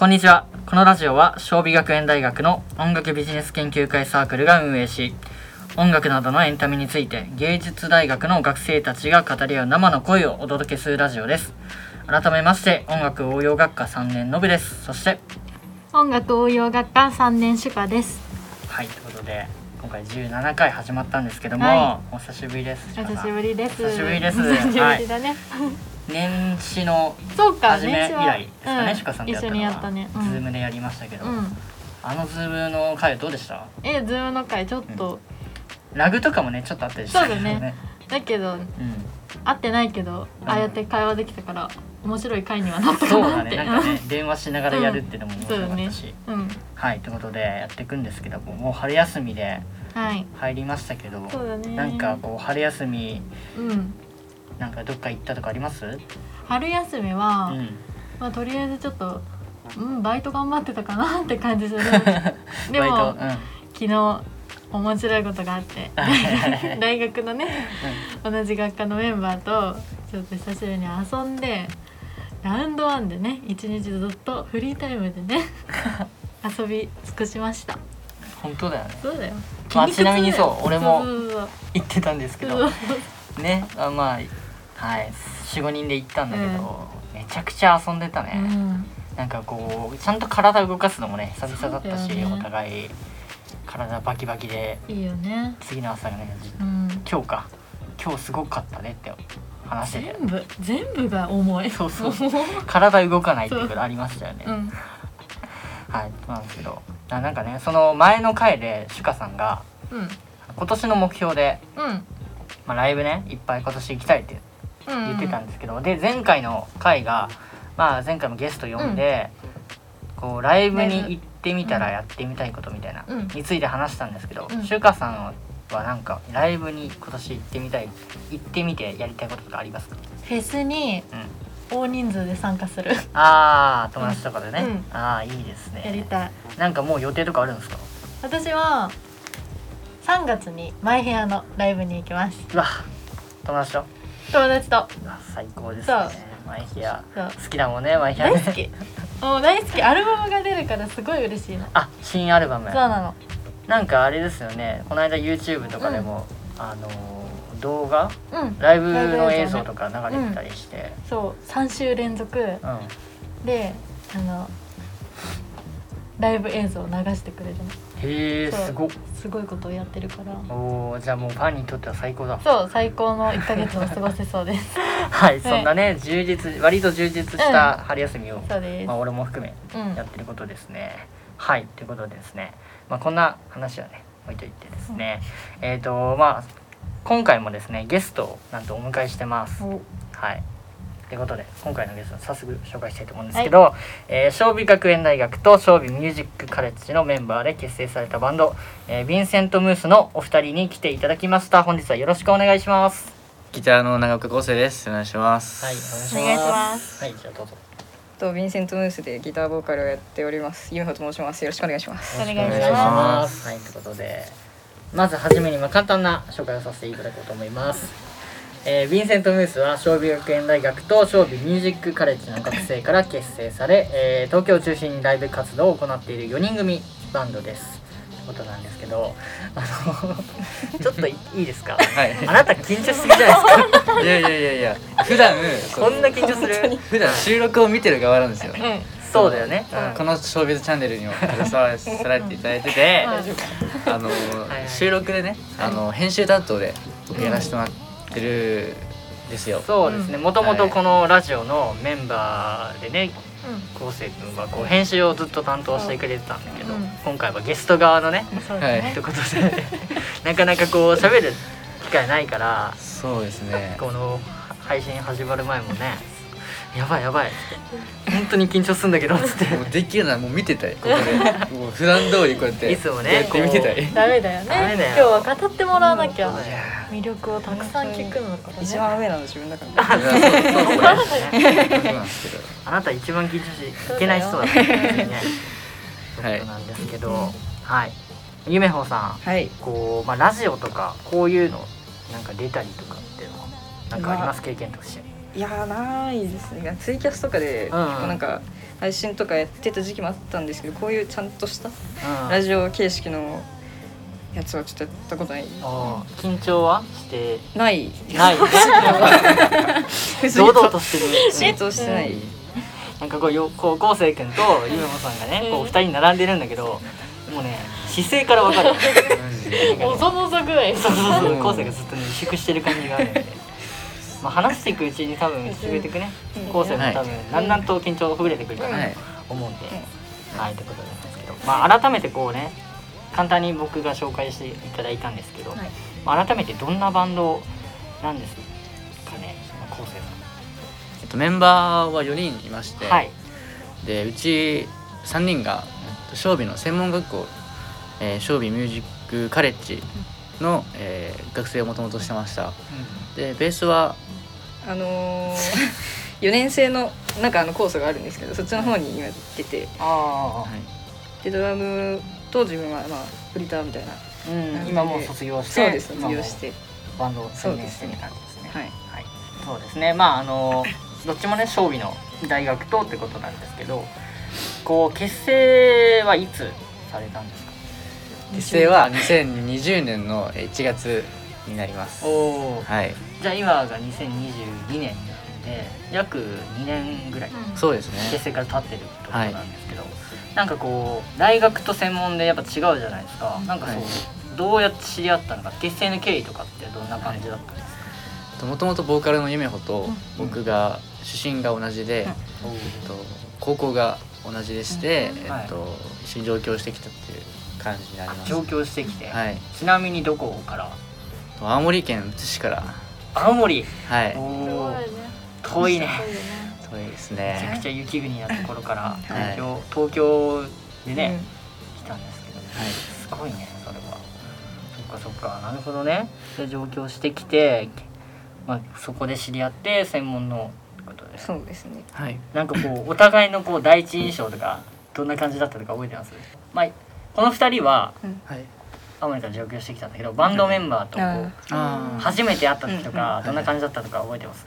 こんにちは。このラジオは、小美学園大学の音楽ビジネス研究会サークルが運営し、音楽などのエンタメについて芸術大学の学生たちが語り合う生の声をお届けするラジオです。改めまして、音楽応用学科3年の部です。そして、音楽応用学科3年主科ですはい、ということで、今回17回始まったんですけども、はお久しぶりです。お久しぶりです久しぶりです久しぶりだね、年始のそうか初め以来ですかね、うんさんとやったのは。一緒にやったねうん。ズームでやりましたけど、うん。あのズームの回どうでした？えズームの回ちょっと、ラグとかもねちょっとあったりしたけどそうだね。だけどうん。会ってないけど、ああやって会話できたから面白い回にはなったかそうだね。なんかね 電話しながらやるっていうのも面白かったし、うん。はいということでやっていくんですけどももう春休みではい。入りましたけどそうだね。なんかこう春休みうんなんかどっか行ったとかあります？うん春休みは、まあとりあえずちょっとうんバイト頑張ってたかなって感じする。でもうん。昨日面白いことがあって 大学のね同じ学科のメンバーとちょっと久しぶりに遊んでラウンドワンでね一日ずっとフリータイムでね 遊び尽くしました。本当だよね。そうだよ。まあちなみにそう俺も行ってたんですけど。ねあまあはい。45人で行ったんだけど、めちゃくちゃ遊んでたね、うん。なんかこうちゃんと体動かすのもね久々だったし、ね。お互い体バキバキで。いいよね。次の朝がねじうん。今日か。今日すごかったねって話してて。全部全部が重い。そうそう。も体動かないっていうことありましたよね、う。ん。はいそうなんですけど。あなんかねその前の回でシュカさんがうん。今年の目標で、うん。まあ、ライブねいっぱい今年行きたいってうん言ってたんですけど、で前回の回が、まあ、前回もゲスト呼んで、こうライブに行ってみたらやってみたいことみたいな、うん。について話したんですけど、うん。シュカさんはなんかライブに今年行ってみたい行ってみてやりたいこととかありますか、フェスにうん、大人数で参加する。ああ友達とかでね、うん。ああいいですね。やりたい。なんかもう予定とかあるんですか？私は3月にマイヘアのライブに行きます。うわ友達と？友達と。最高ですね。マイヒア好きだもんねマイヒアね。大好き。も う大好き。アルバムが出るからすごい嬉しいの。あ新アルバム。そうなの。なんかあれですよね。この間 YouTube とかでも、あのー動画？うん。ライブの映像とか流れてたりして、そう。3週連続。うん。であのライブ映像を流してくれるのへえすごっ。すごいことをやってるから。おーじゃあもうファンにとっては最高だ。そう最高の1ヶ月を過ごせそうです。はいそんなね充実割と充実した春休みを、そうです。まあ、俺も含めうん。やってることですね。はいということでですね、まあ、こんな話はね置いといてですね、えっ、とまあ今回もですねゲストをなんとお迎えしてます。お。はいということで今回のゲスト早速紹介したいと思うんですけど、えー小美学園大学と小美ミュージックカレッジのメンバーで結成されたバンド、えーヴィンセント・ムースのお二人に来ていただきました本日はよろしくお願いしますギターの長岡康生です。お願いします。はいお願いしますはいじゃあどうぞとヴィンセント・ムースでギターボーカルをやっております。ユミホと申します。よろしくお願いします。お願いしますよろくお願いしますはい、ということで、まずはじめにまあ簡単な紹介をさせていただこうと思います。えー、ヴィンセント・ムースは小美学園大学と小美ミュージックカレッジの学生から結成され、えー東京を中心にライブ活動を行っている4人組バンドです。ことなんですけど、あの ちょっといいですか？はい。あなた緊張しすぎじゃないですか？いやいやいやいや、普段こんな緊張する？普段収録を見てる側なんですよ。うんそうだよね。うんこのショービズチャンネルにも携わらせていただいてて、あのはい収録でね、あの編集担当でやらせてもらってるんですよ。そうですね。もともとこのラジオのメンバーでね、う昴生君はこう編集をずっと担当してくれてたんだけど、うん。今回はゲスト側のねね。ということで なかなかこう喋る機会ないからそうですね。この配信始まる前もね「やばいやばい」っつって「本当に緊張すんだけど」っつってもうできるならもう見てたい。ここでもう普段通りこうやっていつもねやって見てたい。ダメだよね今日は語ってもらわなきゃ魅力をたくさん聞くのからね一番上なの自分だから。あそうそうそうそうそうなんですけど。あなた一番緊張しいけない人だったんですよね。とはいいうなんですけど、はい。ゆめほさん、はい。こうまあラジオとかこういうのなんか出たりとかっていうのはなんかあります？経験として。いやーないですね。ツイキャスとかで、うん。うんなんか配信とかやってた時期もあったんですけどこういうちゃんとしたうん。ラジオ形式のやつはちょっとやったことない。緊張はして？ない。ないね。堂々としてる。浸透してない、なんかこうよこう昴生君とゆめもさんがねこう二人並んでるんだけどもうね姿勢からわかる。お そもそぐらいそうそうそう昴生がずっとね萎縮してる感じがあるんで、まあ、話していくうちに多分潰れていくね。うん。昴生も多分だんだんと緊張ほぐれてくるかなはい。と思うんで、はいということなんですけど、まあ、改めてこうね簡単に僕が紹介していただいたんですけど、はい。まあ、改めてどんなバンドなんですかね昴生えっとメンバーは4人いまして、さんはい。でうち3人がえっと商美の専門学校、えー、商美ミュージックカレッジの、えー学生をもともとしてました。でベースは？あのー、4年生のなんかあのコースがあるんですけどそっちの方に今行って。てあはい。でドラムと自分はまあフリーターみたいな。あ、うん、今もう卒業してそうです卒業して。バンドを専念してる感じですね。はい。はい、そうですね。まああのどっちもね将棋の大学とってことなんですけどこう結成はいつされたんですか？結成は2020年のえー1月になります。おおはい。じゃあ今が2022年で約2年ぐらい。そうですね。結成から経ってるってことなんですけど、なんかこう大学と専門でやっぱ違うじゃないですか。なんかそう、はい。どうやって知り合ったのか結成の経緯とかってどんな感じだったんですか、もともとボーカルの夢穂と僕が出身が同じで、えっと、高校が同じでして、うん。えっと、一緒に上京してきたっていう感じになります。上京してきて、はい。ちなみにどこから？青森県むつ市から。青森？はい。おお遠いね。遠いですめちゃくねちゃ雪国なところからはい。東京、東京でね、うん。来たんですけど、はい。すごいねそれは。そっかそっか。なるほどね。で上京してきて、まあ、そこで知り合って専門のことで。すそうですね。はい。なんかこうお互いのこう第一印象とかどんな感じだったとか覚えてます？まあこの2人ははい。青森から上京してきたんだけどバンドメンバーと初めて会った時とかうん。どんな感じだったとか覚えてます？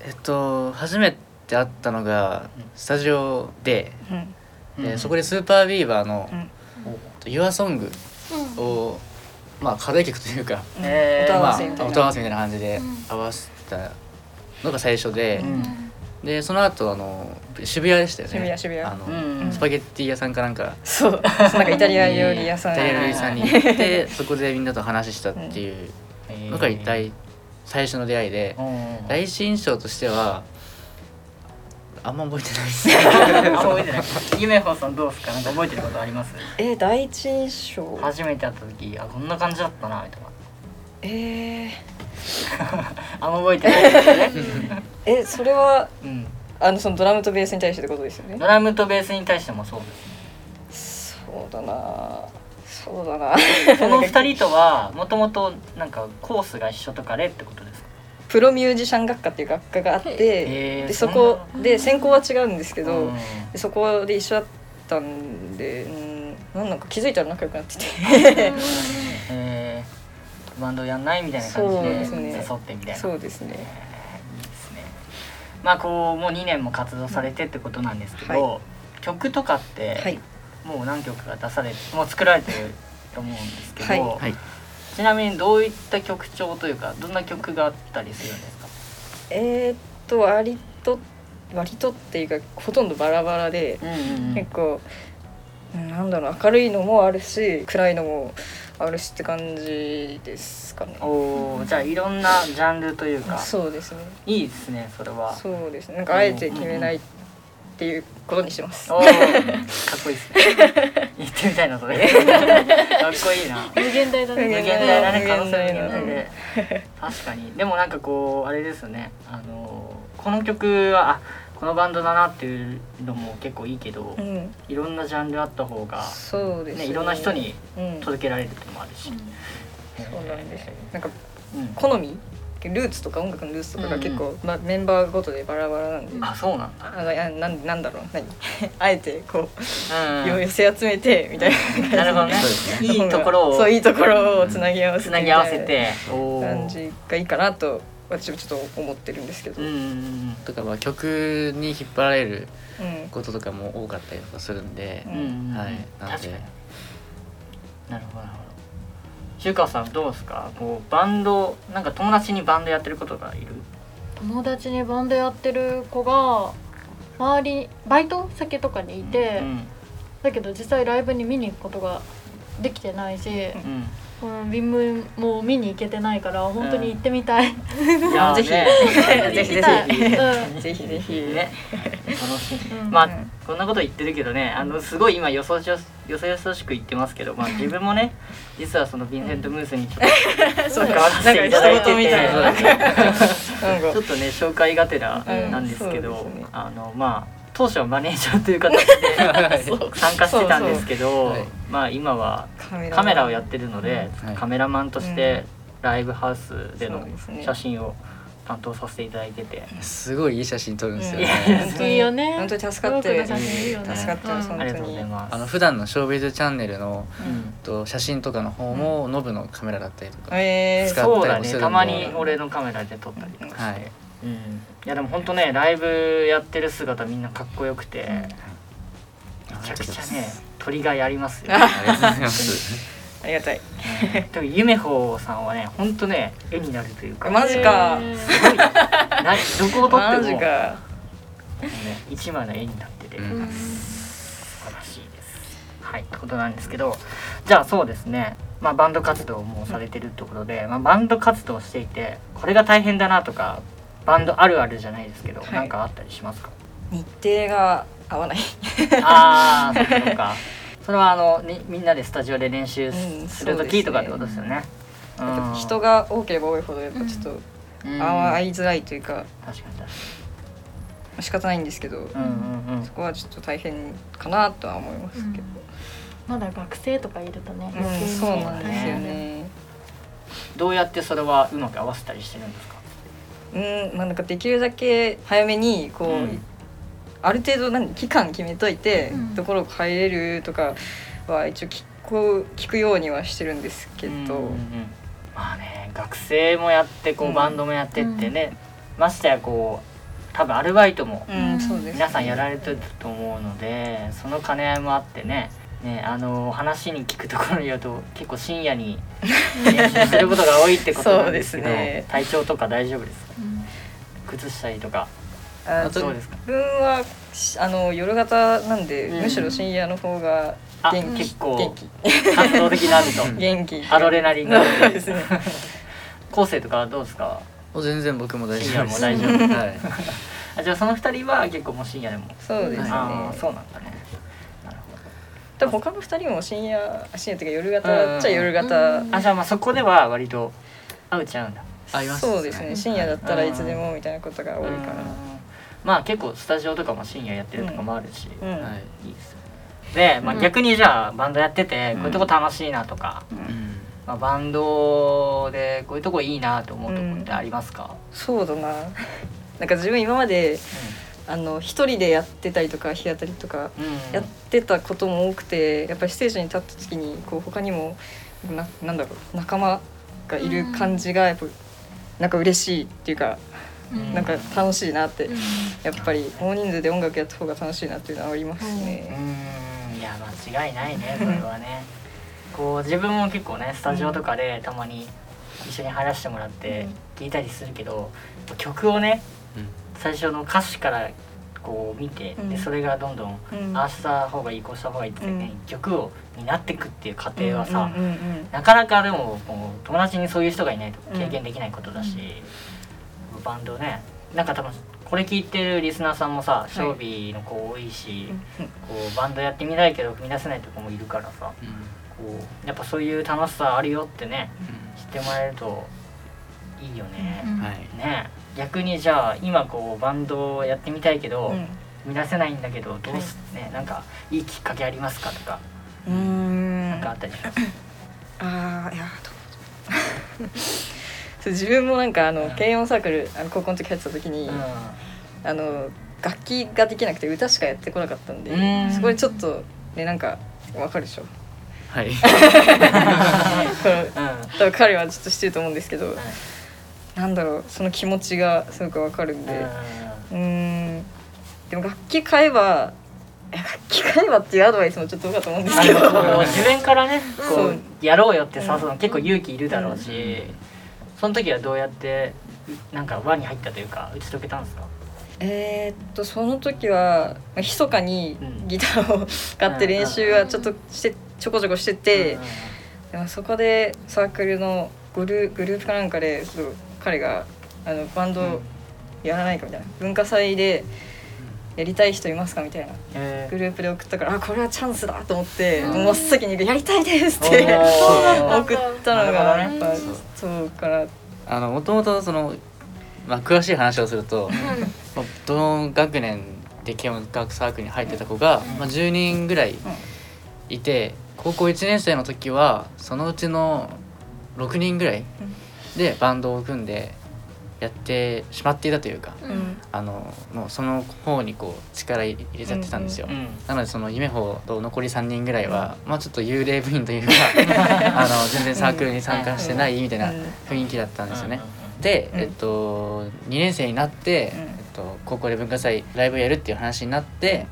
えっと初めて会ったのがスタジオでうん。でそこでスーパービーバーのうん「YOURSONG」をまあ課題曲というかえ音合わせみたいな。感じで合わせたのが最初でうんでその後あの渋谷でしたよね。渋谷渋谷。あのうんスパゲッティ屋さんかなんか。そう。なんかイタリア料理屋さん。イタリア料理屋さんに行ってそこでみんなと話したっていうのが第最初の出会いで。うん第一印象としてはあんま覚えてないです。あ覚えてない。夢穂さんどうですか？なんか覚えてることあります？えー第一印象。初めて会った時あこんな感じだったなとかえー、あんま覚えてないですよね、えそれはうん、あのそのドラムとベースに対してってことですよね？ドラムとベースに対してもそうですそうだな。そうだな。この二人とはもともとなんかコースが一緒とかでってことですか？プロミュージシャン学科っていう学科があって、でそこで専攻は違うんですけど、うん。でそこで一緒だったんでうんなんか気づいたら仲良くなってて。えー。バンドやんないみたいな感じで誘ってみたいな。そうですねまあこうもう2年も活動されてってことなんですけど、は曲とかって、はい。もう何曲か出されもう作られてると思うんですけど、はい。はい。ちなみにどういった曲調というかどんな曲があったりするんですか？えー、っと割と割とっていうかほとんどバラバラで、うん結構うん。なんだろう明るいのもあるし暗いのもあるしって感じですかね。おーじゃあいろんなジャンルというか。そうですね。いいですねそれは。そうですね。なんかあえて決めないっていうことにしてます。おーかっこいいですね。言ってみたいなそれ。かっこいいな。無限大だ無ね限大だね。無可能性無限大で確かに。でもなんかこうあれですよね。あのこの曲はあこのバンドだなっていうのも結構いいけど、うん。いろんなジャンルあった方が、そうですね、いろんな人にうん。届けられるっもあるし、そうなんですよなんかうん。好み？ルーツとか音楽のルーツとかが結構、まあ、メンバーごとでバラバラなんで。あそうなんだ、あなんなんだろう。何？あえてこう、うん寄せ集めてみたいななるほどね。そうですね。いいところを。そういいところをつなぎ合わせてつなぎ合わせて。感じがいいかなと私はちょっと思ってるんですけど、うんううんん。とかまあ曲に引っ張られるうん。こととかも多かったりとかするんで。うん、うんうんはい。なので。確かに。なるほどなるほど。中川さんどうですか？こうバンドなんか友達にバンドやってることがいる？友達にバンドやってる子が周りバイト先とかにいて、うん。だけど実際ライブに見に行くことができてないし、うんこのビームも見に行けてないから本当に行ってみたい、いや ぜひ。ね ぜひぜひ。うん。ぜひぜひね。楽しい。うん。まあうんこんなこと言ってるけどねあのすごい今よそよそよそよそしく言ってますけど、まあ、自分もね 実はそのヴィンセント・ムースにちょっとそう。関わていただいててちょっとね紹介がてらうん。なんですけど、あのまあ当初はマネージャーという形で参加してたんですけどまあ今はカメラをやってるので、はい。カメラマンとしてライブハウスでの写真を担当させていただいてて、すごいいい写真撮るんですよね。本当にいいよね本当に助かってる。助かってますうん。本当ありがとうございにます。あの普段のショービズチャンネルのうん。と写真とかの方もノブのカメラだったりとかえー使ったりもするんで。ね。たまに俺のカメラで撮ったりとか。して、はい。うん、いやでも本当ねライブやってる姿みんなかっこよくて、めちゃくちゃね撮りがいありますよ。ありがとうございます。ありがたい。特にゆめほさんはね本当ね絵になるというか。マジか。えーすごいな。どこを撮っても、マジか。ね、一枚の絵になってて、うん。素晴らしいです。はい、ってことなんですけど。じゃあそうですね、まあ、バンド活動もされてるってことで、まあ、バンド活動していてこれが大変だなとかバンドあるあるじゃないですけど、はい。なんかあったりしますか？日程が合わない。ああそっかそれはあの、ね、みんなでスタジオで練習する時とかってことですよね。うん人が多ければ多いほどやっぱちょっとうん。合いづらいというか確かに確か仕方ないんですけどに。うんうんうん。そこはちょっと大変かなとは思いますけど。まだ学生とかいるとね、うんそうなんですよね。どうやってそれはうまく合わせたりしてるんですか？うんまあなんかできるだけ早めにこう、うんある程度何期間決めといて、うん。どころ入れるとかは一応聞く聞くようにはしてるんですけど、うんうんうん。まあね学生もやってこううん。バンドもやってってね、ましてやこう多分アルバイトもうんそうです皆さんやられてると思うのでその兼ね合いもあってね。ねあの話に聞くところによると結構深夜に練習することが多いってことなんですけど ね。体調とか大丈夫ですか？うん。崩したりとかあどうですか。自分はしあの夜型なんで、うん。むしろ深夜の方があ元気。結構元気。活動的になると。元気。アドレナリンが。そうですね。後世とかはどうですか？もう全然僕も大丈夫です。深夜も大丈夫。はい。あじゃあその二人は結構もう深夜でも。そうですね、ああそうなんだね。なるほ多分他の二人も深夜深夜っていうか夜型っちゃ夜型、うん。どあじゃあまあそこでは割と合うちゃうんだ。ありますそうですね。深夜だったらいつでうもみたいなことが多いかうんまあ結構スタジオとかも深夜やってるとかもあるし、ら、うん。はいいいですよね。で、まあ、うん逆にじゃあバンドやっててうん。こういうとこ楽しいなとか、うん。まあ、バンドでこういうとこいいなと思うとこってありますか、そうだな。なんか自分今まであの一人でやってたりとか日当たりとかやってたことも多くてやっぱりステージに立った時にこう他にもななんだろう仲間がいる感じがやっぱなんか嬉しいっていうか、うんなんか楽しいなって、うん。やっぱり大人数で音楽やった方が楽しいなっていうのはありますうね。ん。いや間違いないねそれはね。こう自分も結構ねスタジオとかでたまに一緒に入らせてもらって聞いたりするけど曲をねうん。最初の歌詞からこう見て、うん。でそれがどんどんうん。ああした方がいいこうした方がいいってね、曲をになっていくっていう過程はさ、うん。うんうんなかなかでももう友達にそういう人がいないと経験できないことだし、バンドね。なんか多分これ聞いてるリスナーさんもさショービーの子多いし、うんこうバンドやってみたいけど踏み出せないとこもいるからさうん。こうやっぱそういう楽しさあるよってね知ってもらえるといいよね。うんはい。ね。逆にじゃあ今こうバンドをやってみたいけど、うん。踏み出せないんだけどどうす、ねなんかいいきっかけありますかとか。うーん。なんかあったりします、ああいやどうそう自分もなんかあの軽音サークルあの高校の時入ってた時に、あの楽器ができなくて歌しかやってこなかったんでうん。そこでちょっとねなんかわかるでしょ？はい。多分彼はちょっとしてると思うんですけどなんだろうその気持ちがすごくわかるんでうーん。でも楽器買えば楽器買えばっていうアドバイスもちょっとどうかと思うんですけど。自分からねこそううやろうよって誘うの結構勇気いるだろうしその時はどうやってなんか輪に入ったというか打ち解けたんですか？えーっとその時はまあ密かにうん。ギターを買って練習はちょっとしてちょこちょこしてて、でもそこでサークルのグルグループかなんかで彼があのバンドやらないかみたいな文化祭でやりたい人いますか？みたいな。えグループで送ったからあこれはチャンスだと思って、真っ先に「やりたいです」っおてー。送ったのがやっぱそう。からあのもともとその、まあ、詳しい話をするとまあどの学年で軽音楽サークルに入ってた子が、まあ、10人ぐらいいて高校1年生の時はそのうちの6人ぐらいでバンドを組んでやってしまっていたというかうん。うんあのもうその方にこう力入れちゃってたんですよ。うんなのでその夢穂と残り3人ぐらいは、まあちょっと幽霊部員というか あの全然サークルに参加してないみたいなうん。雰囲気だったんですよね。うんで、うん。えっと、2年生になって、うん。えっと、高校で文化祭ライブやるっていう話になって、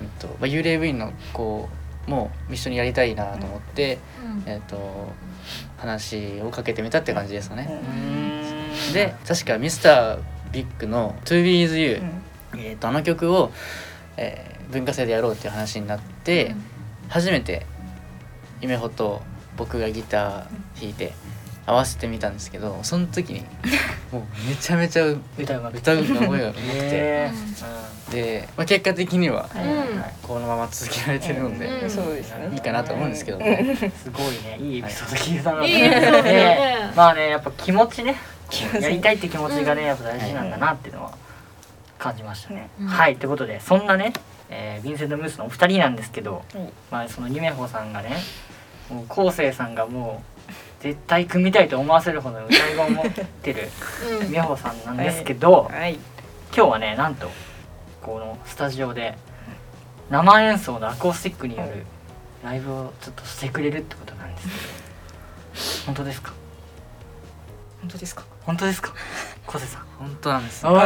えっとまあ、幽霊部員の子も一緒にやりたいなと思って、えっと、話をかけてみたって感じですかね。うんで確かミスタービッグの「ToBeIsYou う」ん。えっとあの曲を、えー文化祭でやろうっていう話になって、初めて夢穂と僕がギター弾いて合わせてみたんですけどその時に もうめちゃめちゃ歌うまく歌うの声が上手くて。へで、まあ、結果的にはーうんこのまま続けられてるので、うんそうですね。いいかなと思うんですけど。ね。すごいね。いいエピソード聞いたな、いいねまあねやっぱ気持ちねやりたいって気持ちがねやっぱ大事なんだなっていうのは感じましたね、うん。はいということでそんなね、えー、ヴィンセント・ムースのお二人なんですけど、はい。まあその夢穂さんがねもう昴生さんがもう絶対組みたいと思わせるほどの歌い声を持ってる うん。夢穂さんなんですけど、はい。今日はねなんとこのスタジオで生演奏のアコースティックによるライブをちょっとしてくれるってことなんですけど本当ですか？本当ですか？本当ですか？昴生さん。本当なんです。本当。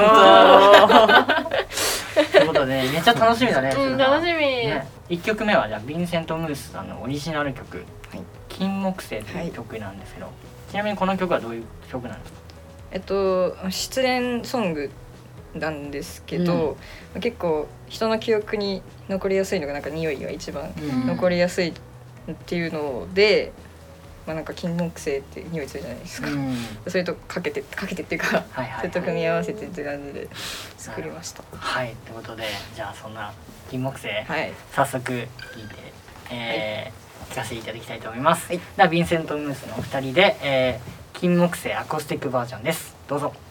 ということでめっちゃ楽しみだね。うん楽しみ。ね、1曲目はじゃあヴィンセント・ムースさんのオリジナル曲。はい「金木星」という曲なんですけど、ちなみにこの曲はどういう曲なんですか？えっと失恋ソングなんですけど、結構人の記憶に残りやすいのがなんか匂いが一番うん。残りやすいっていうので、まあなんか金木犀って匂いするじゃないですか、うん。それとかけてかけてっていうかはいはい、それと組み合わせてって感じで作りました。はい。ということでじゃあそんな金木犀、はい。早速聴いて、えー聞かせていただきたいと思います。はい。ではヴィンセント・ムースのお二人で、えー金木犀アコースティックバージョンです。どうぞ。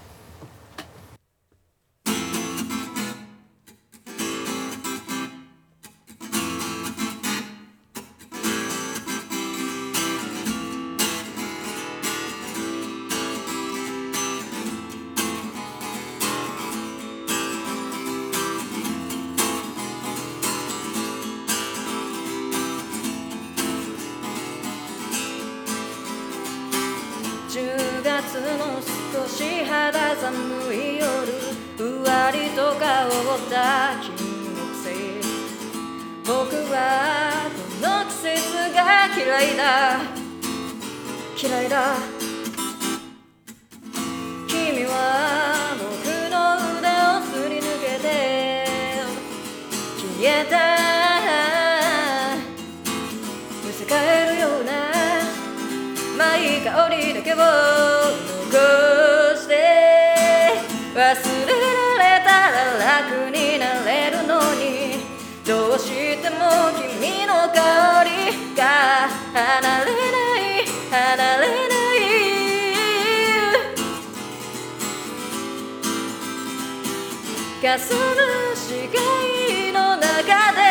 かすむ視界の中で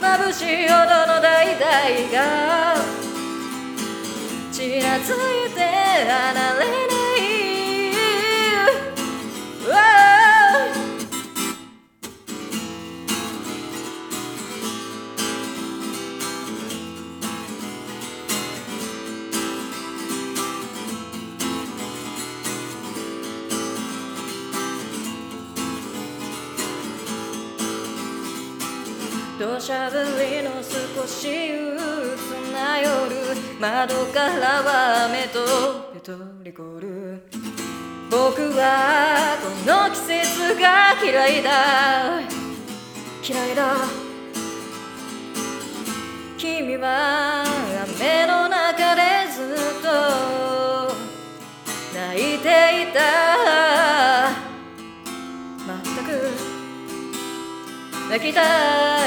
眩しいほどの大々がちらついて離れ土砂降りの少し憂鬱な夜窓からは雨とペトリコル僕はこの季節が嫌いだ。嫌いだ。君は雨の中でずっと泣いていた。泣きた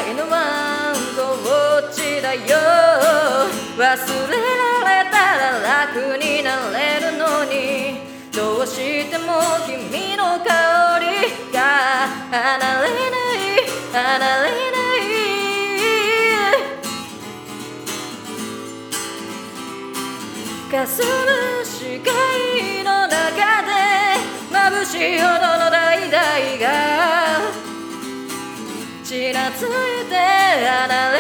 いのはどっちだよ？忘れられたら楽になれるのに。どうしても君の香りが離れない。離れない。かすむ視界の中で眩しいほどついて離れ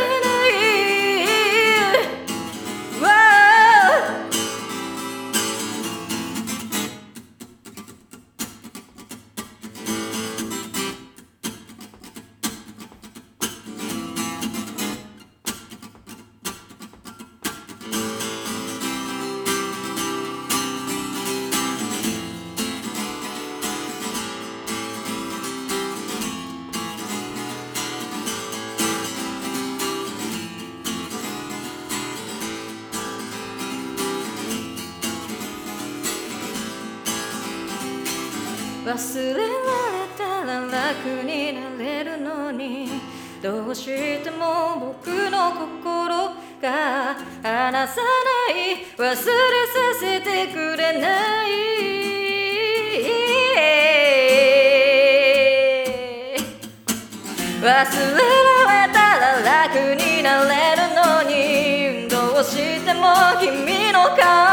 しても僕の心が離さない忘れさせてくれない忘れられたら楽になれるのにどうしても君の香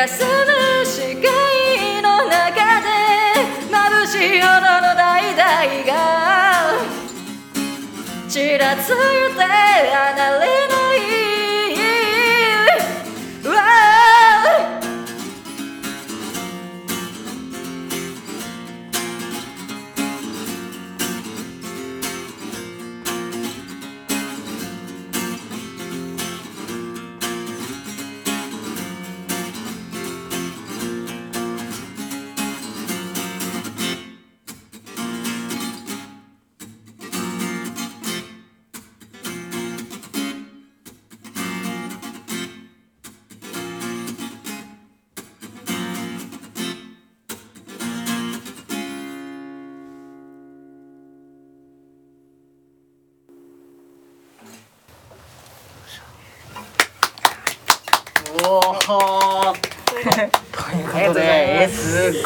霞む視界の中で眩しいほどの橙がちらついて離れない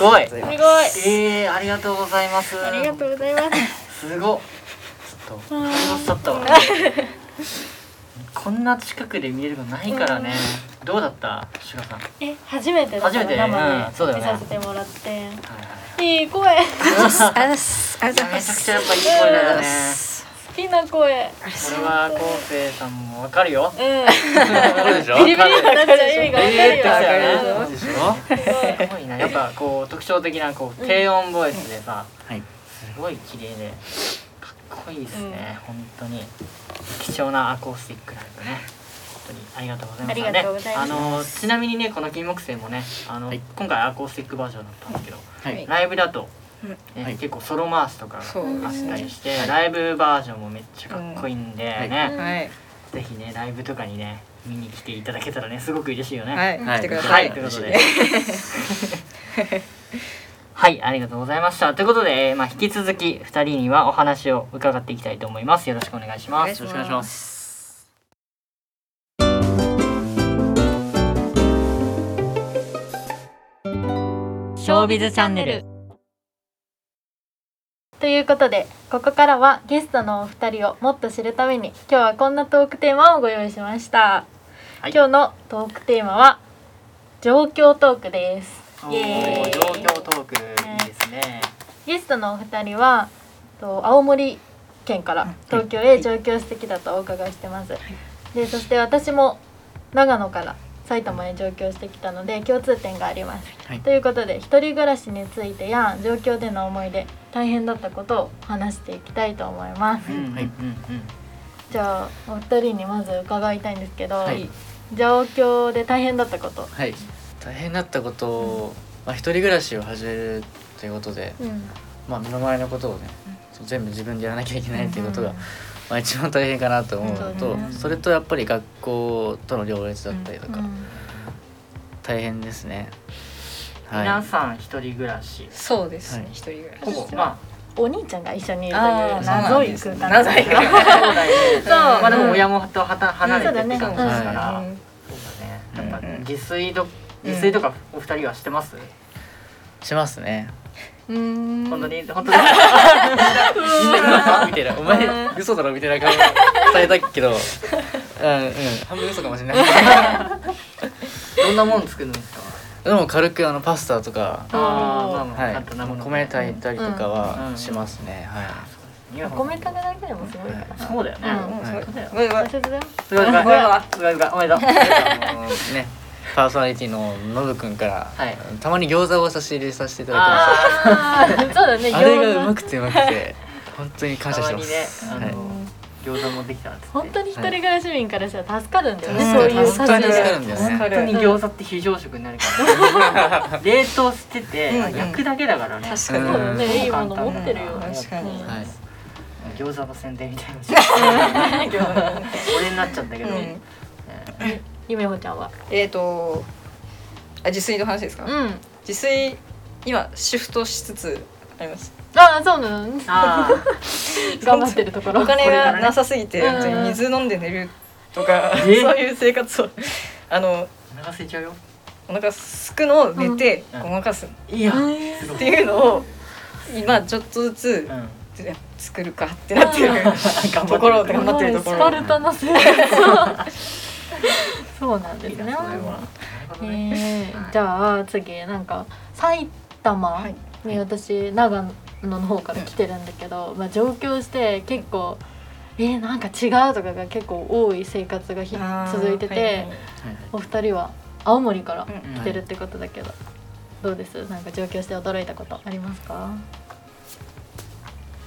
ごい。すごい。えー、ありがとうございます。ありがとうございます。すごっ。ちょっとったわこんな近くで見えるのないからね。どうだった？シュガさん。はいえ初めてだから初めて？生うんそうだよね。で見させてもらって。はいいい声ありがとうございます。ありがいめちゃくちゃやっぱいい声だね。好きな声。これは昴生さんもわかるよ。うん。そうでしょ？ビリビリになっちゃう意味がわかるよ。えーでしょすすごいなやっぱこう特徴的なこう低音ボイスでさはい。すごい綺麗でかっこいいですね、本当に。貴重なアコースティックライブね。本当にありがとうございますありがとうございます。あのちなみにねこの金木犀もねあの、はい。今回アコースティックバージョンだったんですけど、はい。ライブだと、はい。結構ソロ回しとかがあそうったですね。りして、ライブバージョンもめっちゃかっこいいんでね、うんはい。ぜひねライブとかにね見に来ていただけたらねすごく嬉しいよね。はい。はい。来てくださはい。い、ということで。はい、ありがとうございました。ということで、えーまあ、引き続き2人にはお話を伺っていきたいと思います。よろしくお願いします。よろしくお願いします。ショービズチャンネル。ということでここからはゲストのお二人をもっと知るために今日はこんなトークテーマをご用意しました、はい。今日のトークテーマは状況トークです。おイエーイ。ー状況トークいいですね。ゲストのお二人はと青森県から東京へ上京してきたとお伺いしてます、でそして私も長野から埼玉へ上京してきたので共通点があります。はい。ということで一人暮らしについてや上京での思い出大変だったことを話していきたいと思います。うんはい。じゃあお二人にまず伺いたいんですけど、はい。上京で大変だったこと。はい。大変だったことを、まあ、一人暮らしを始めるということで、うん。まあ、身の回りのことをね全部自分でやらなきゃいけないっていうことが、うんまあ、一番大変かなと思うのと、そうね。それとやっぱり学校との両立だったりとか、うん。大変ですね。皆はさん一人暮らし。そうですはい。一人暮らほしぼまお兄ちゃんが一緒にいるという。謎い空間謎い空間あそう。まあでも親元とはた離れてって感じですから。うん。そうだね。やっぱうん。自炊と自炊とかお二人はしてます？い、しますね。うーん。本当に？本当にみたいな。お前嘘だろみたいな顔されたけど、うんうん。半分嘘かもしれない。どんなもん作るんですか？でも軽くあのパスタとか、はい。米炊いたりとかうん。はしますね。はい。おお米食べだけでもすごいからなそうだよね。うんそうだよ。わいわい大切だよすごいすごいすごいすごいすごいおめでとう。あのね、パーソナリティのノブくんから、はい。たまに餃子を差し入れさせていただいてまあーそうだねす。あれが餃子。うまくてうまくて、本当に感謝してまたまにねす。あのはい。餃子もできたらっつって。本当に一人暮らし民からしたら助かるんだよね、うん。そういう助かるんだよね。助かる。本当に餃子って非常食になるから 冷凍してて焼くだけだからね。確かに。そうだねうん。いいもの持ってるよ確かに。餃子の宣伝みたいな。俺になっちゃったけど、ゆめほちゃんは？えっとあ自炊の話ですか？うん。自炊今シフトしつつあります。ああそうなの？あ 頑張ってるところ。お金がなさすぎてうん。本当に水飲んで寝るとかそうえいう生活をあのあお腹空いちゃうよ。お腹すくのを寝てうん。ごまかす。っいや。うん。すごいていうのを今ちょっとずつうん。作るかってなってる ところ頑張ってるとこスろパルタな生活 そうなんですね。えー。はい。じゃあ次なんか埼玉はい。に私長野の方から来てるんだけど、まあ、上京して結構えー、なんか違うとかが結構多い生活が続いてて、お二人は青森からうん来てるってことだけど、どうです？なんか上京して驚いたことありますか？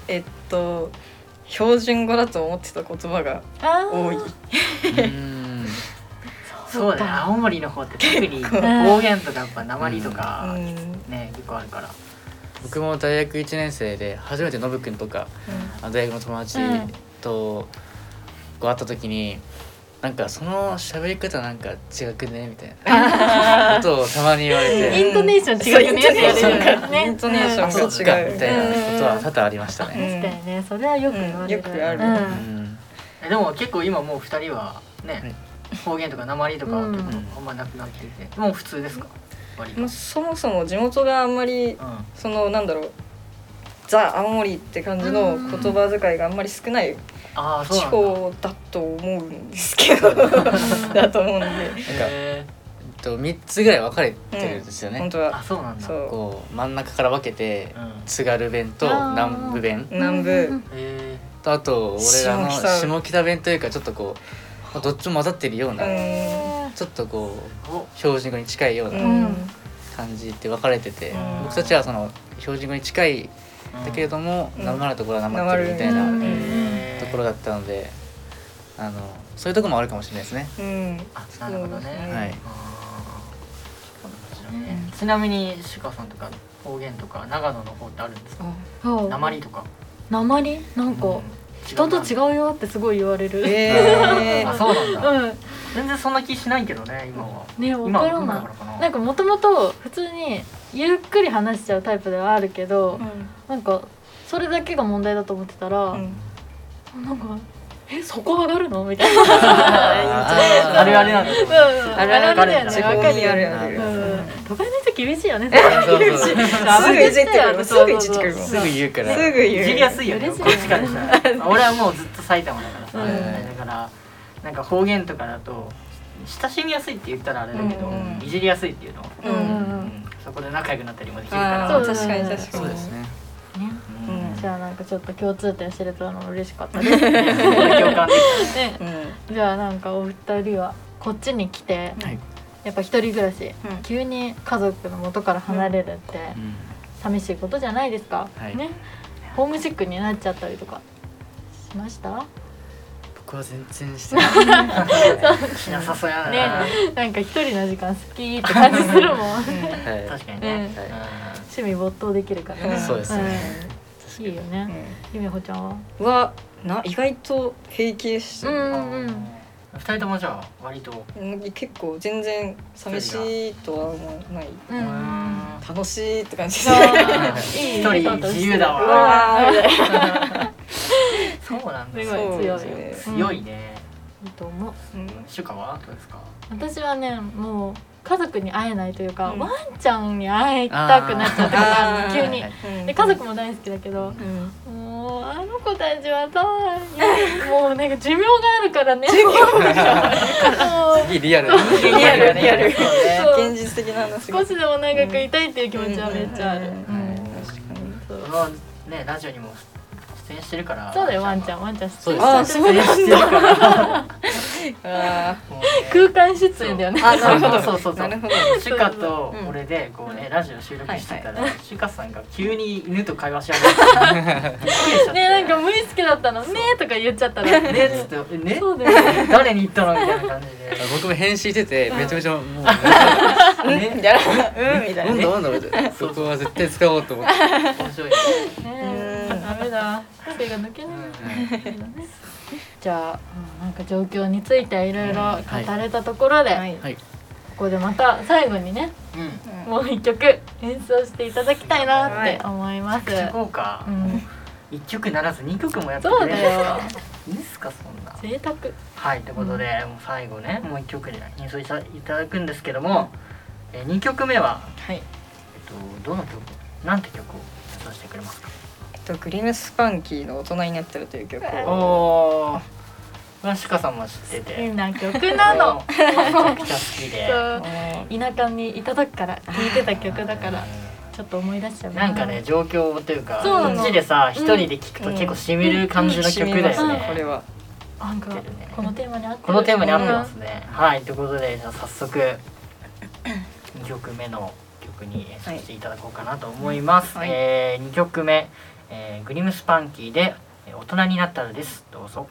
えっと標準語だと思ってた言葉が多い。うん。そうだね青森の方って特に構。方言とかやっぱ鉛とかうん。ね結構あるから。僕も大学1年生で初めてノブくんとかあの大学の友達うん。とこう会った時になんかその喋り方なんか違くねみたいな。ことをたまに言われて。イントネーション違うね。って言われるからね。イントネーションあそっかみたいなことは多々ありましたうん。ね。確かにね。それはよく言われる、うん。よくある。うん。でも結構今もう二人ははいね方言とか鉛とかはうん結構あんまなくなっていて。もう普通ですか？もうそもそも地元があんまりうん。そのなんだろうザ・青森って感じの言葉遣いがあんまり少ない地方だと思うんですけど だと思うんで。へえっと3つぐらい分かれてるんですよね。ー本当はあそうなんだ。こう真ん中から分けてうん。津軽弁と南部弁。南部。へとあと俺らの下北弁というかちょっとこうまあどっちも混ざってるよううな、ん。ちょっとこう標準語に近いよううなん。感じって分かれてて、うん。僕たちはその標準語に近いだけれども、うん。なまるところはなまってるみたいなところだったのであのそういうところもあるかもしれないですね。うん。あなるほどね。そうですね。はい。ちなみにシカさんとか方言とか長野の方ってあるんですか？鉛とか。鉛？なんか人と違ううよってすごい言われる、え あそうなんだ。うん。全然そんな気しないけどね今は。ね分今からな。いなな。んかもともと普通にゆっくり話しちゃうタイプではあるけど、なんかそれだけが問題だと思ってたら、うん。なんか「えそこ上がるの?」みたいな。あーあるあるなんだうん。うんある。あるだよね。地方わかるによね都会の人厳しいよね。そうそうそう。すぐいじってくるもんすぐいじってくるもんすぐ言うから。すぐ言ういじりやすいよね嬉しいこっちからしたら。俺はもうずっと埼玉だからさ、うん。だからなんか方言とかだと親しみやすいって言ったらあれだけど、いじりやすいっていうの、ううん。うんうんそこで仲良くなったりもできるから。そう確かに確かに。そうですね。ね。うん。じゃあなんかちょっと共通点知れたの嬉しかったです。共感できじゃあなんかお二人はこっちに来てはいやっぱ一人暮らし、うん。急に家族の元から離れるってうん。寂しいことじゃないですか、はい。ね。ホームシックになっちゃったりとかしました？僕は全然してない。しなさそうやな、ね。なんか一人の時間好きって感じするもん。はい。確かにね、うん。うん趣味没頭できるから。ねそうですね。うん。いいよね。ゆめほちゃんは？はな意外と平気でした、うんあうんー二人ともじゃあ割と。うん結構全然寂しいとは思わない。楽しいって感じ。そう。で す一人自由だわ。そうなんだ。すよごい強いそうですよ強いね、いいと思う。うん。シュカはどうですか？私はねもう家族に会えないというか、うん。ワンちゃんに会いたくなっちゃった急に。で家族も大好きだけどうん。もうあの子たちはさもうなんか寿命があるからね。もうすげえリアル。なリアルリアル。そう。ねそう。現実的な話が。少しでも長くいたいっていう気持ちはめっちゃある、うん。うん。確かに。そのねラジオにも出演してるからそうだよワンちゃんワンちゃんそうです。あーそうしてるから。あね 空間出演だよね。あなるほど。そうそうそうシュカとうん。俺でこうねラジオ収録してたらはシュカさんが急に犬と会話し始めて。ねなんか無意識だったの。ねとか言っちゃったら。ねっつってえね。そうだよね。誰に言ったのみたいな感じ僕も編集しててめちゃめちゃもう でうん。みたいなうんみたいなね。なんだなんだみたいなそこは絶対使おうと思って面白いねメだ。癖が抜けない。じゃあ、うんなんか状況についていろいろ語れたところで、はい。はい。ここでまた最後にねうん。もう一曲演奏していただきたいなって思います、聞こうか。うん、一曲ならず二曲もやってくれるいいんすかそんな。贅沢。はいということで、もう最後ねもう一曲で演奏いたいただくんですけども、えー、2曲目は、はい。えっと、どの曲？なんて曲を演奏してくれますか？とグリムスパンキーの大人になってるという曲おをおー。シカさんも知って好きてな曲なの。めちゃくちゃ好きで。田舎にいた時から聴いてた曲だからちょっと思い出しちゃうな。んかね状況というかこっちでさ一人で聴くと結構しみる感じの曲だよね、これはなん。かねこのテーマに合ってるこのテーマに合ってますね、はいということでじゃあ早速2曲目の曲に演奏していただこうかなと思います、はいえ2曲目、えーグリムスパンキーで大人になったのです。どうぞ。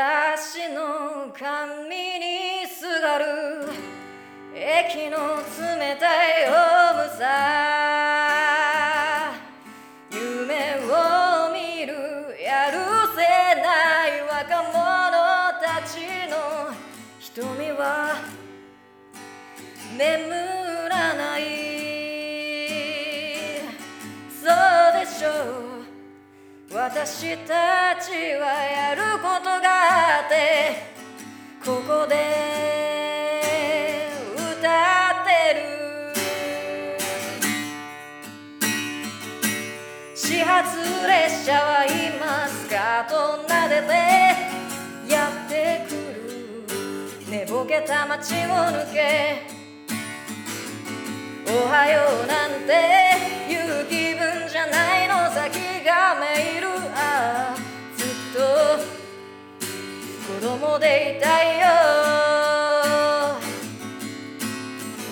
私の髪にすがる。駅の冷たいホームさ。夢を見るやるせない若者たちの瞳は眠ら私たちはやることがあってここで歌ってる。始発列車は今スカート撫でてやってくる。寝ぼけた街を抜けおはようなんていう気分じゃないの先子供でいたいよ。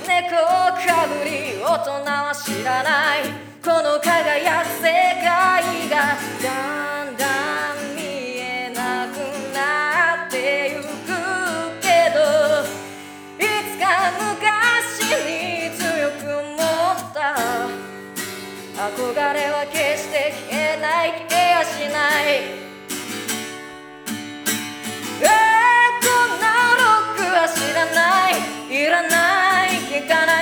猫をかぶり大人は知らない。この輝く世界がだんだん見えなくなってゆくけどいつか昔に強く思った。憧れは決して消えない。消えやしない。らないいらない聞かない。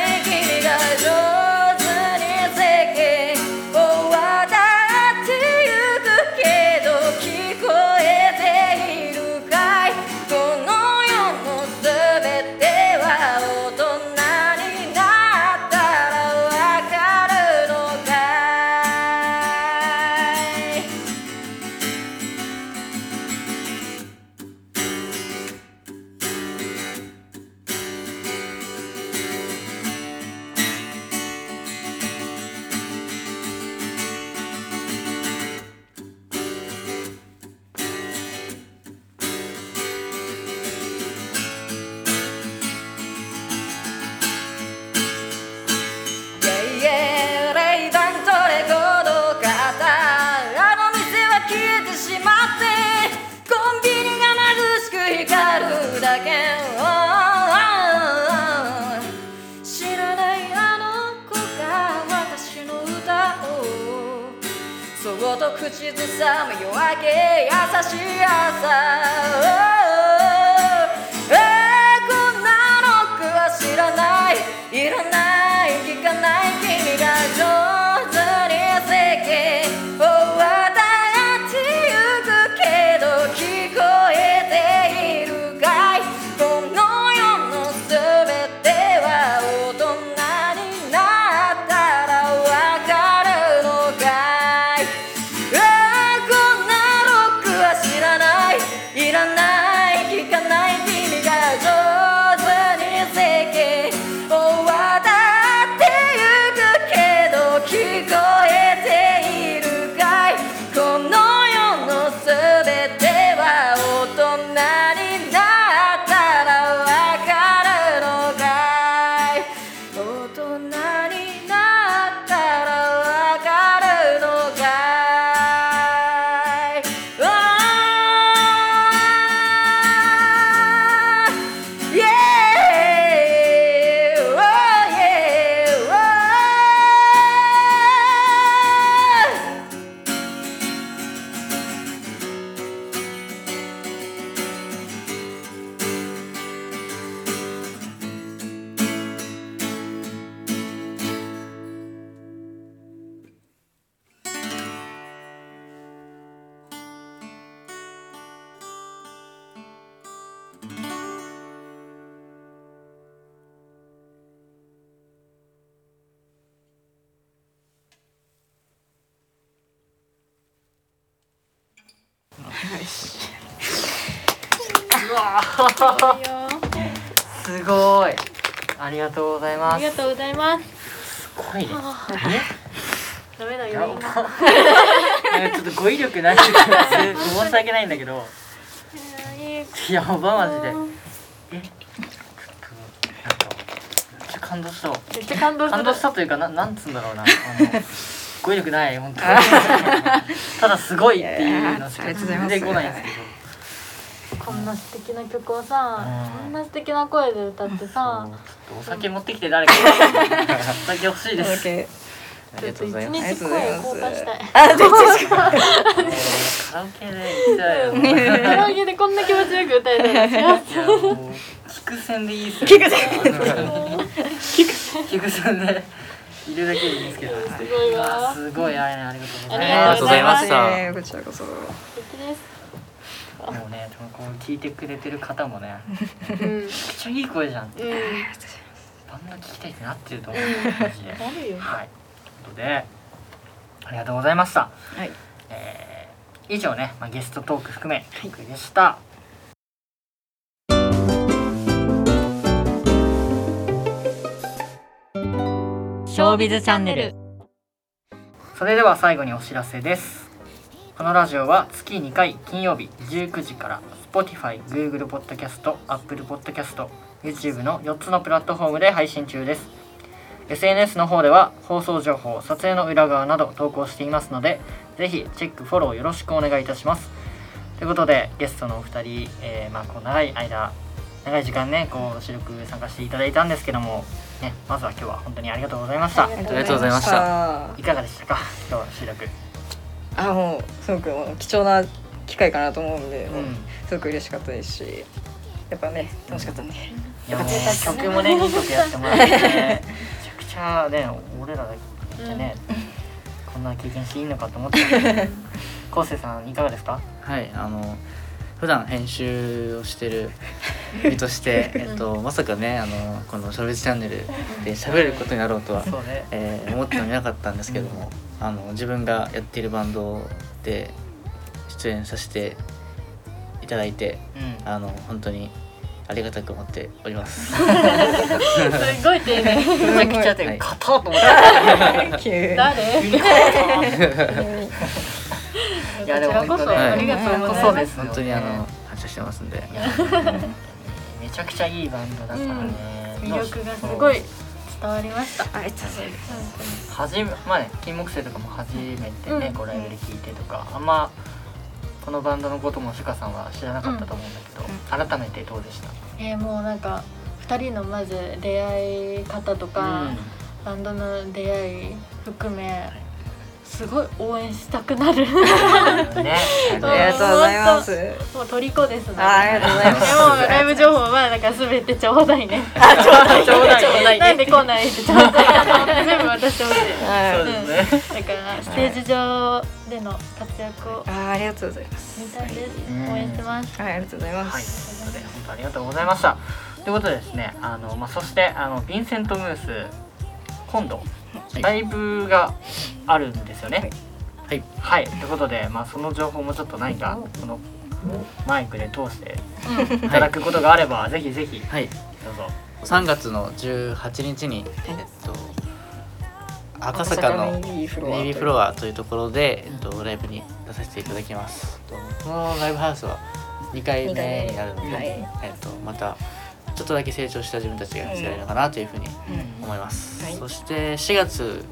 すごい。ありがとうございあます。りがとうございます。すごいね。ダメだよちょっと語彙力ない申し訳ないんだけど。やばマジで。えちょっとなんかめっちゃ感動したわ。めっちゃ感動した。感動したというかななんつうんだろうなあの語彙力ない本当に。ただすごいっていうのしかいやいやありがとうございます出てこないんですけど。こんな素敵な曲をさうん。こんな素敵な声で歌ってさお酒持ってきて誰か お酒欲しいです。ありがとうござい一ます。日声交換したい。あ、どっちカラオケで行きたいよカラオケでこんな気持ちよく歌えたら幸いやもう聞く線でいいっすよ。聞く線 聞く線でいるだけでいいんですけどせすごいわすごいあれねありがとうございありまがとうございます。したこちらこそ。素敵ですすもうねこう聞いてくれてる方もねうん。めっちゃいい声じゃんってうんバンド聞きたいってなってると思う。マジで。なるよはい。ということで？ありがとうございました。はい。えー以上ね、まあ、ゲストトーク含めトークでした、ョービズチャンネル。それでは最後にお知らせです。このラジオは月2回金曜日19時から Spotify、Google Podcast、Apple Podcast、YouTube の4つのプラットフォームで配信中です。SNS の方では放送情報、撮影の裏側など投稿していますのでぜひチェック、フォローよろしくお願いいたします。ということでゲストのお二人、えーまあ、こう長い間長い時間ねこう収録参加していただいたんですけども、ね、まずは今日は本当にありがとうございました。ありがとうございました。いかがでしたか？今日の収録。あ、もうすごく貴重な機会かなと思うんで、もううんすごく嬉しかったですし、やっぱね楽しかったんで。いやもう曲もねいい曲やってもらってね めちゃくちゃね俺らだけね、こんな経験していいのかと思って昴生さんいかがですか？はいあの普段編集をしてる身として、えっと、まさかねあのこの「しゃべチャンネル」で喋れることになろうとは、そうね。えー思ってもいなかったんですけども、あの自分がやっているバンドで出演させていただいてうん。あの本当にありがたく思っております。すごい丁寧めちゃくちゃではい。硬っと思った 急誰？いやでもこそ本当ね。ありがとうございます。本当にあの感謝してますんで。めちゃくちゃいいバンドだからね、魅力がすごい伝わりました。ありがとうございます。はじめまあね金木犀とかも初めてね、うん。こうライブで聞いてとかあんまこのバンドのこともシュカさんは知らなかったと思うんだけど、改めてどうでした？えーもうなんか2人のまず出会い方とか、うん。バンドの出会い含めすごい応援したくなる。ねありがとうございます。もう虜ですねあありがとうございます。でもライブ情報はなんかすべてちょうだいね。あちょうだい ちょうだいちょうだいなんで来ないちょうだい全部渡してほしいはいそうですね。だからステージ上での活躍をあありがとうござい。ます見たいです。うん応援してます。はい。ありがとうございまはい、とい。うすことで本当ありがとうございました。ということでですね、あのまあそしてあのヴィンセントムース今度いライブがあるんですよね。はい。はい、とい。うことでまあその情報もちょっと何かこのマイクで通していただくことがあれば、ぜひぜひはい。どうぞ。3月の18日に、えっと、赤坂のネイビーフロアという。ところで、えっと、ライブに出させていただきます。とこのライブハウスは。2回目になるので、えっと、またちょっとだけ成長した自分たちが見せられるのかなというふうにうん。思います。はい。そして4月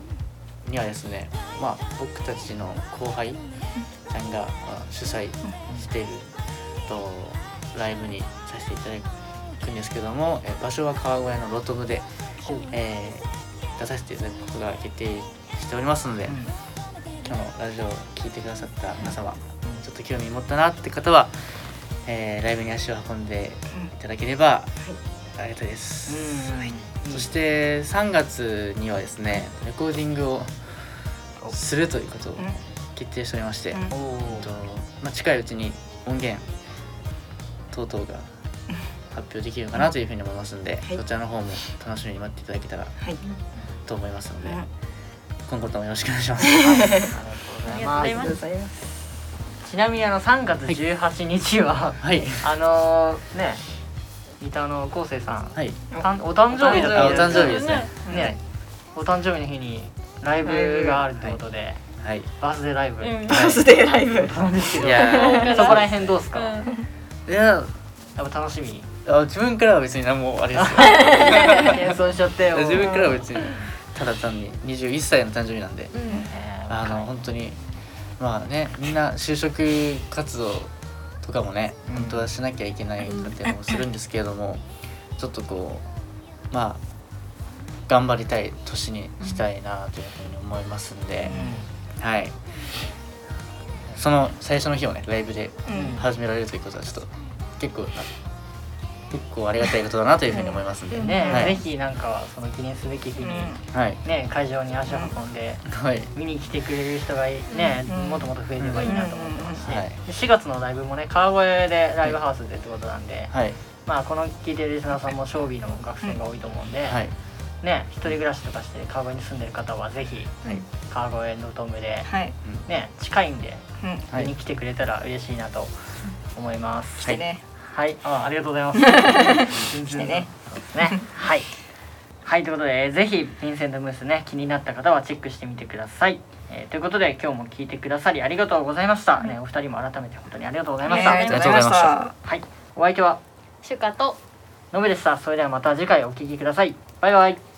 にはですね、まあ、僕たちの後輩ちゃんがまあ主催しているとライブにさせていただくんですけども、え場所は川越のロトムで、えー出させていただくことが決定しておりますので、今日のラジオを聞いてくださった皆様ちょっと興味持ったなって方は、えーライブに足を運んでいただければありがたいです。そして3月にはですねレコーディングをするということを決定しておりまして、うん。とまあ、近いうちに音源等々が発表できるかなというふうに思いますので、はい。そちらの方も楽しみに待っていただけたらはい。と思いますので、うん。今後ともよろしくお願いします。ありがとうございますちなみにあの3月18日は、はい、あのねギターの昴生さん、はい、たんお誕生日だったあお誕生日ですね。ね、お誕生日の日にライブがあるってことで、はい、バースデーライブ、うん。バースデーライブ。なんですけどそこら辺どうですか、うん。やいやっぱ楽しみ？あ自分からは別に何もあれですよ。演奏しちゃってよ。自分からは別にただ単に21歳の誕生日なんで。えーあの本当にまあねみんな就職活動とかもね、うん。本当はしなきゃいけないかったりもするんですけれどもちょっとこうまあ頑張りたい年にしたいなというふうに思いますんで、はい。その最初の日をねライブでうん。始められるということはちょっと結構結構ありがたいことだなというふうに思いますんで、うん。ね、はい。ぜひなんかその記念すべき日に、はい。ね会場に足を運んではい。見に来てくれる人がいね、うん。もっともっと増えればいいなと思ってまして、はいで4月のライブもね川越でライブハウスでってことなんで、はい。まあこの聞いてるリスナーさんもショービーの学生が多いと思うんで、はい。ね一人暮らしとかして川越に住んでる方はぜひはい。川越のトムではい。ね近いんで見に来てくれたら嬉しいなと思います。来てねはい、あありがとうございます。来てねそうですね。はい。はい、ということで、えーぜひ、ヴィンセントムースね、気になった方はチェックしてみてください。えーということで、今日も聞いてくださりありがとうございました。ね、お二人も改めて本当にありがとうございました。ありがとうございましたはい、お相手は、シュカとのぶでした。それではまた次回お聞きください。バイバイ。